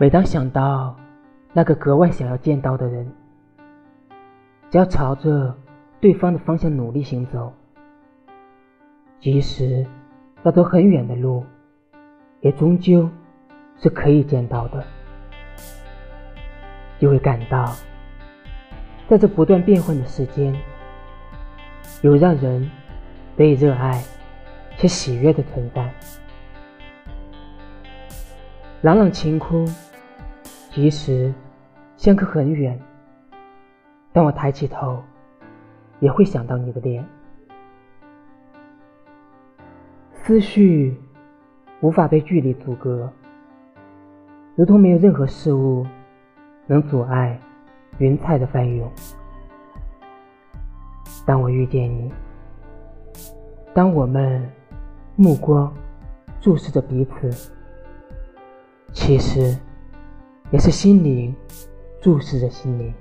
每当想到那个格外想要见到的人，只要朝着对方的方向努力行走，即使要走很远的路，也终究是可以见到的。就会感到，在这不断变换的世间，有让人得以热爱且喜悦的存在。朗朗晴空。即使相隔很远，当我抬起头，也会想到你的脸。思绪无法被距离阻隔，如同没有任何事物能阻碍云彩的翻涌。当我遇见你，当我们目光注视着彼此，其实。也是心灵注视着心灵。